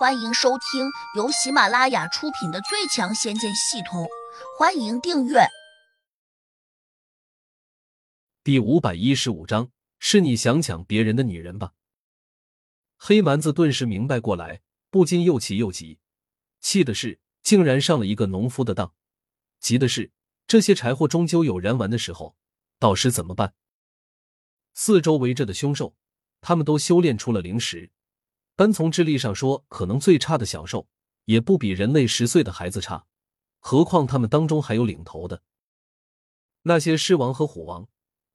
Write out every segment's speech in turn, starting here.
欢迎收听由喜马拉雅出品的《最强仙剑系统》，欢迎订阅。第五百一十五章，是你想抢别人的女人吧？黑蛮子顿时明白过来，不禁又气又急。气的是，竟然上了一个农夫的当；急的是，这些柴火终究有燃完的时候，到时怎么办？四周围着的凶兽，他们都修炼出了灵石。单从智力上说，可能最差的小兽也不比人类十岁的孩子差，何况他们当中还有领头的那些狮王和虎王，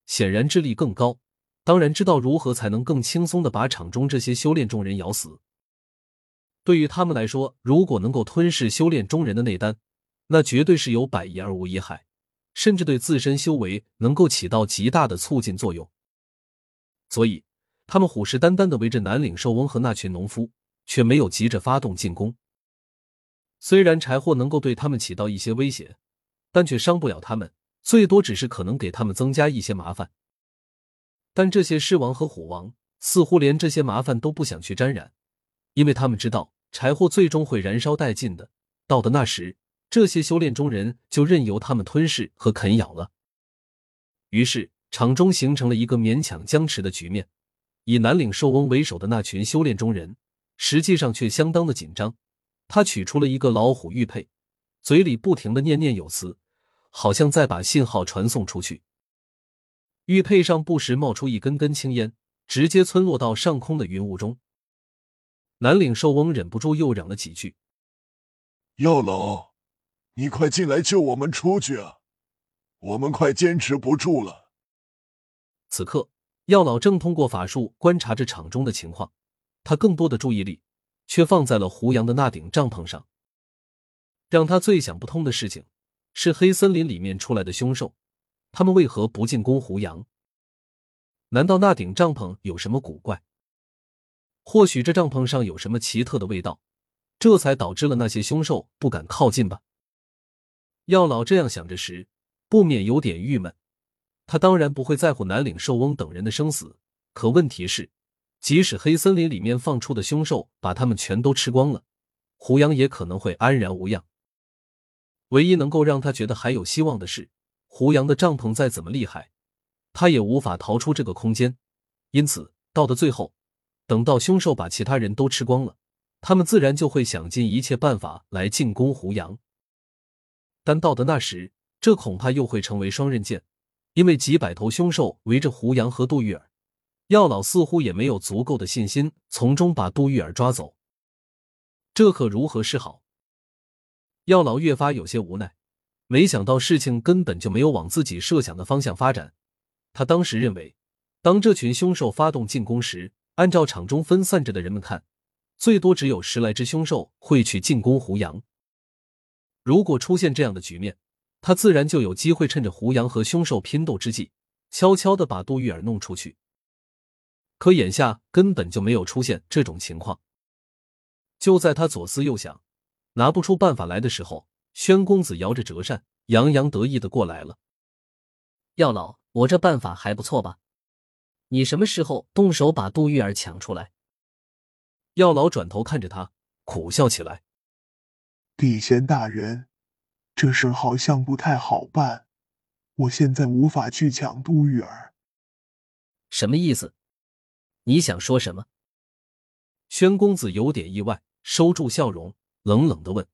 显然智力更高，当然知道如何才能更轻松的把场中这些修炼中人咬死。对于他们来说，如果能够吞噬修炼中人的内丹，那绝对是有百益而无一害，甚至对自身修为能够起到极大的促进作用。所以。他们虎视眈眈的围着南岭兽翁和那群农夫，却没有急着发动进攻。虽然柴火能够对他们起到一些威胁，但却伤不了他们，最多只是可能给他们增加一些麻烦。但这些狮王和虎王似乎连这些麻烦都不想去沾染，因为他们知道柴火最终会燃烧殆尽的。到的那时，这些修炼中人就任由他们吞噬和啃咬了。于是，场中形成了一个勉强僵持的局面。以南岭兽翁为首的那群修炼中人，实际上却相当的紧张。他取出了一个老虎玉佩，嘴里不停的念念有词，好像在把信号传送出去。玉佩上不时冒出一根根青烟，直接村落到上空的云雾中。南岭兽翁忍不住又嚷了几句：“药老，你快进来救我们出去啊！我们快坚持不住了。”此刻。药老正通过法术观察着场中的情况，他更多的注意力却放在了胡杨的那顶帐篷上。让他最想不通的事情是，黑森林里面出来的凶兽，他们为何不进攻胡杨？难道那顶帐篷有什么古怪？或许这帐篷上有什么奇特的味道，这才导致了那些凶兽不敢靠近吧？药老这样想着时，不免有点郁闷。他当然不会在乎南岭兽翁等人的生死，可问题是，即使黑森林里面放出的凶兽把他们全都吃光了，胡杨也可能会安然无恙。唯一能够让他觉得还有希望的是，胡杨的帐篷再怎么厉害，他也无法逃出这个空间。因此，到的最后，等到凶兽把其他人都吃光了，他们自然就会想尽一切办法来进攻胡杨。但到的那时，这恐怕又会成为双刃剑。因为几百头凶兽围着胡杨和杜玉儿，药老似乎也没有足够的信心从中把杜玉儿抓走，这可如何是好？药老越发有些无奈，没想到事情根本就没有往自己设想的方向发展。他当时认为，当这群凶兽发动进攻时，按照场中分散着的人们看，最多只有十来只凶兽会去进攻胡杨。如果出现这样的局面，他自然就有机会趁着胡杨和凶兽拼斗之际，悄悄的把杜玉儿弄出去。可眼下根本就没有出现这种情况。就在他左思右想，拿不出办法来的时候，宣公子摇着折扇，洋洋得意的过来了。药老，我这办法还不错吧？你什么时候动手把杜玉儿抢出来？药老转头看着他，苦笑起来：“地仙大人。”这事好像不太好办，我现在无法去抢杜玉儿。什么意思？你想说什么？宣公子有点意外，收住笑容，冷冷的问：“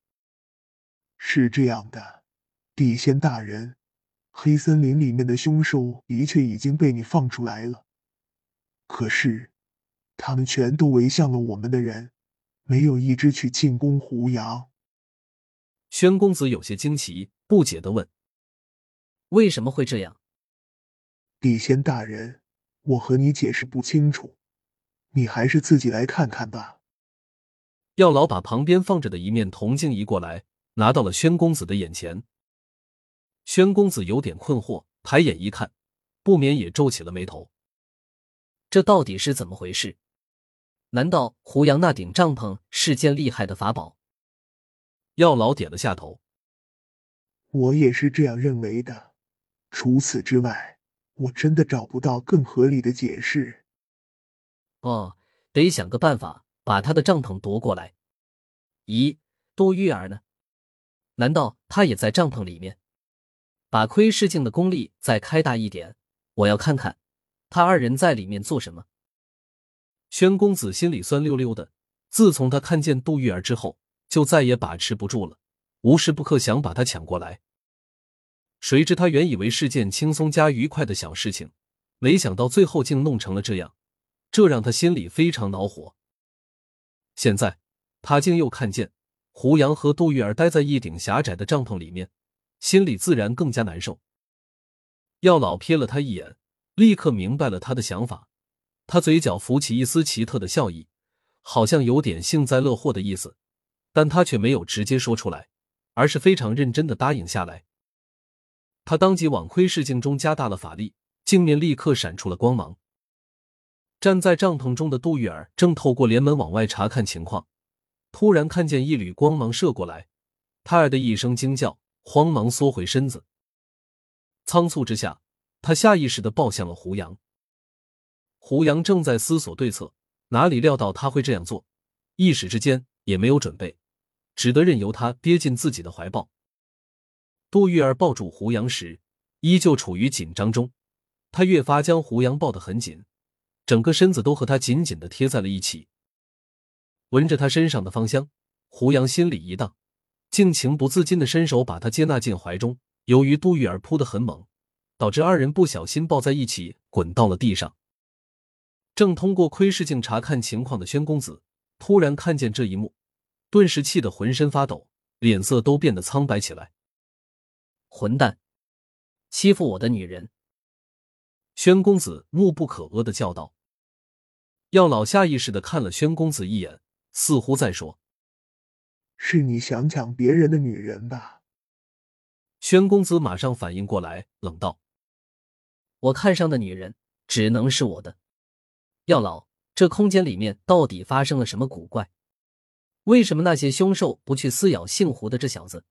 是这样的，地仙大人，黑森林里面的凶兽的确已经被你放出来了，可是他们全都围向了我们的人，没有一只去进攻胡杨。”宣公子有些惊奇，不解的问：“为什么会这样？”地仙大人，我和你解释不清楚，你还是自己来看看吧。药老把旁边放着的一面铜镜移过来，拿到了宣公子的眼前。宣公子有点困惑，抬眼一看，不免也皱起了眉头。这到底是怎么回事？难道胡杨那顶帐篷是件厉害的法宝？药老点了下头，我也是这样认为的。除此之外，我真的找不到更合理的解释。哦，得想个办法把他的帐篷夺过来。咦，杜玉儿呢？难道他也在帐篷里面？把窥视镜的功力再开大一点，我要看看他二人在里面做什么。宣公子心里酸溜溜的。自从他看见杜玉儿之后，就再也把持不住了，无时不刻想把他抢过来。谁知他原以为是件轻松加愉快的小事情，没想到最后竟弄成了这样，这让他心里非常恼火。现在他竟又看见胡杨和杜玉儿待在一顶狭窄的帐篷里面，心里自然更加难受。药老瞥了他一眼，立刻明白了他的想法，他嘴角浮起一丝奇特的笑意。好像有点幸灾乐祸的意思，但他却没有直接说出来，而是非常认真的答应下来。他当即往窥视镜中加大了法力，镜面立刻闪出了光芒。站在帐篷中的杜玉儿正透过帘门往外查看情况，突然看见一缕光芒射过来，他儿的一声惊叫，慌忙缩回身子。仓促之下，他下意识的抱向了胡杨。胡杨正在思索对策。哪里料到他会这样做，一时之间也没有准备，只得任由他跌进自己的怀抱。杜玉儿抱住胡杨时，依旧处于紧张中，他越发将胡杨抱得很紧，整个身子都和他紧紧的贴在了一起。闻着他身上的芳香，胡杨心里一荡，竟情不自禁的伸手把他接纳进怀中。由于杜玉儿扑得很猛，导致二人不小心抱在一起，滚到了地上。正通过窥视镜查看情况的宣公子，突然看见这一幕，顿时气得浑身发抖，脸色都变得苍白起来。混蛋，欺负我的女人！宣公子怒不可遏的叫道。药老下意识的看了宣公子一眼，似乎在说：“是你想抢别人的女人吧？”宣公子马上反应过来，冷道：“我看上的女人，只能是我的。”药老，这空间里面到底发生了什么古怪？为什么那些凶兽不去撕咬姓胡的这小子？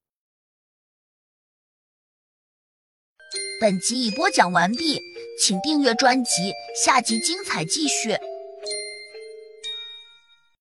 本集已播讲完毕，请订阅专辑，下集精彩继续。